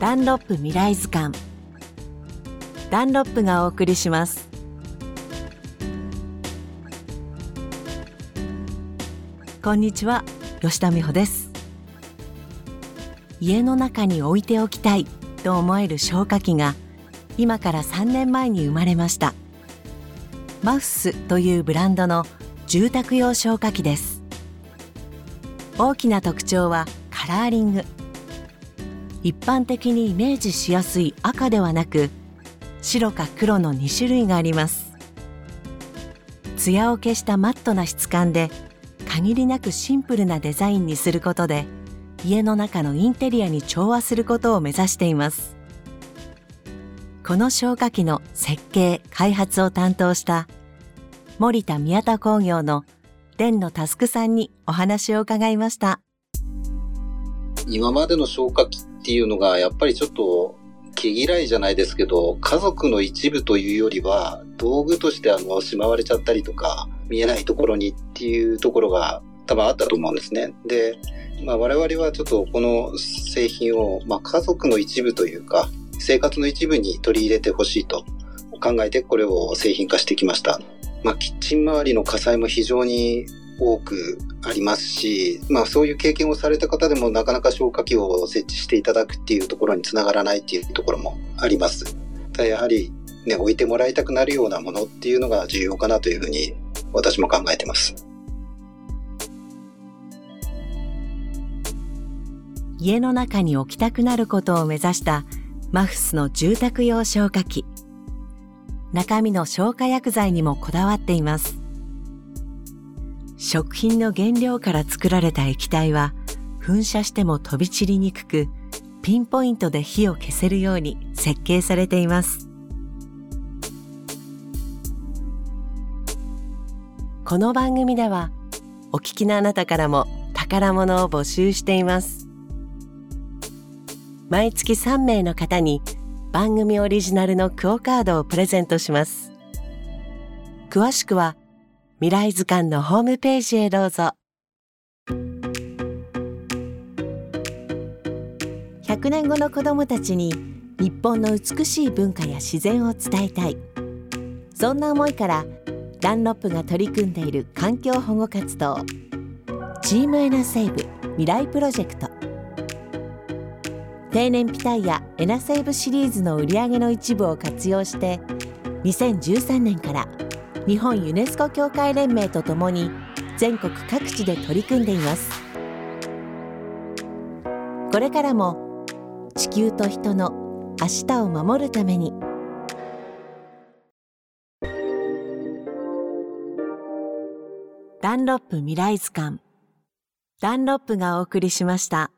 ダンロップ未来図鑑。ダンロップがお送りします。こんにちは吉田美穂です。家の中に置いておきたいと思える消火器が今から3年前に生まれました。マフスというブランドの住宅用消火器です。大きな特徴はカラーリング。一般的にイメージしやすい赤ではなく白か黒の2種類があります。艶を消したマットな質感で限りなくシンプルなデザインにすることで家の中のインテリアに調和することを目指しています。この消火器の設計開発を担当した森田宮田工業の伝野佑さんにお話を伺いました。今までの消火器っていうのがやっぱりちょっと毛嫌いじゃないですけど家族の一部というよりは道具としてあのしまわれちゃったりとか見えないところにっていうところが多分あったと思うんですね。で、まあ、我々はちょっとこの製品を、まあ、家族の一部というか生活の一部に取り入れてほしいと考えてこれを製品化してきました。まあ、キッチン周りの火災も非常に多くありますし、まあそういう経験をされた方でもなかなか消火器を設置していただくっていうところにつながらないっていうところもあります。ただやはりね、置いてもらいたくなるようなものっていうのが重要かなというふうに私も考えてます。家の中に置きたくなることを目指したマフスの住宅用消火器。中身の消火薬剤にもこだわっています。食品の原料から作られた液体は噴射しても飛び散りにくくピンポイントで火を消せるように設計されています。この番組ではお聞きのあなたからも宝物を募集しています。毎月3名の方に番組オリジナルのクオカードをプレゼントします。詳しくは「未来図鑑のホームページへどうぞ。100年後の子どもたちに日本の美しい文化や自然を伝えたい。そんな思いからダンロップが取り組んでいる環境保護活動チームエナセーブ未来プロジェクト。定年ピタイヤエナセーブシリーズの売り上げの一部を活用して2013年から日本ユネスコ協会連盟とともに全国各地で取り組んでいます。これからも地球と人の明日を守るために。ダンロップ未来図鑑。ダンロップがお送りしました。